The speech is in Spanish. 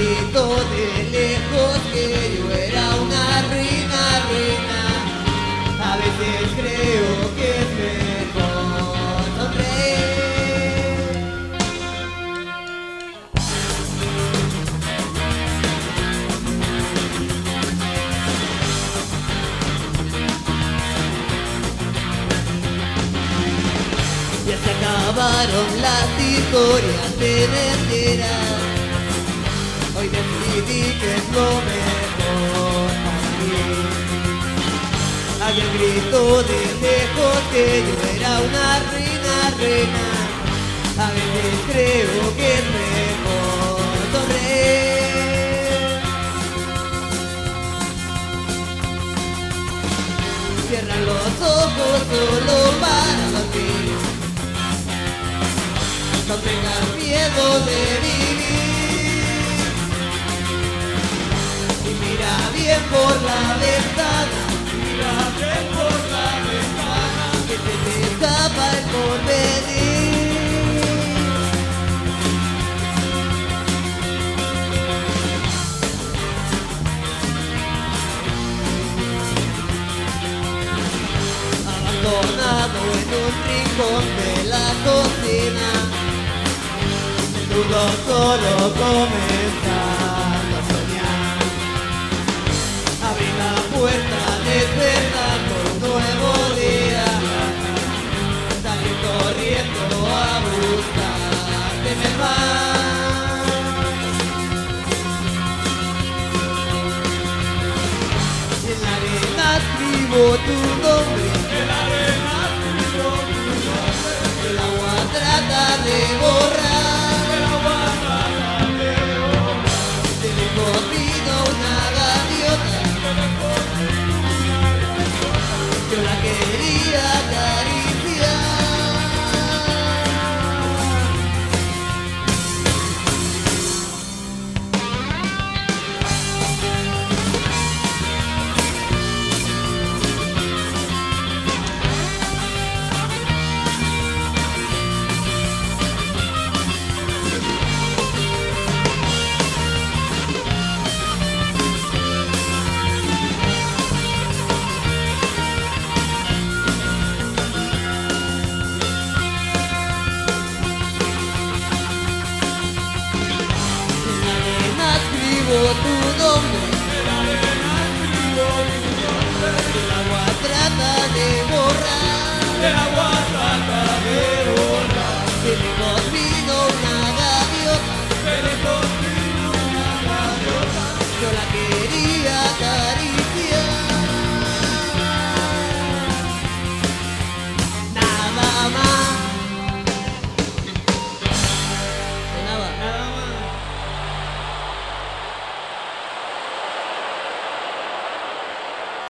grito de lejos que yo era una reina, reina. A veces creo que es mejor. Ya se acabaron las historias de mentiras. Hoy decidí que es lo mejor para mí. Había grito de lejos que yo era una reina, reina. A veces creo que es mejor sonreír. Cierran los ojos solo para dormir. No tengas miedo de vivir. Mira bien por la ventana. Bien por la ventana. Que te escapa el abandonado en un rincón de la cocina. Dudo solo comenzando outro I don't know.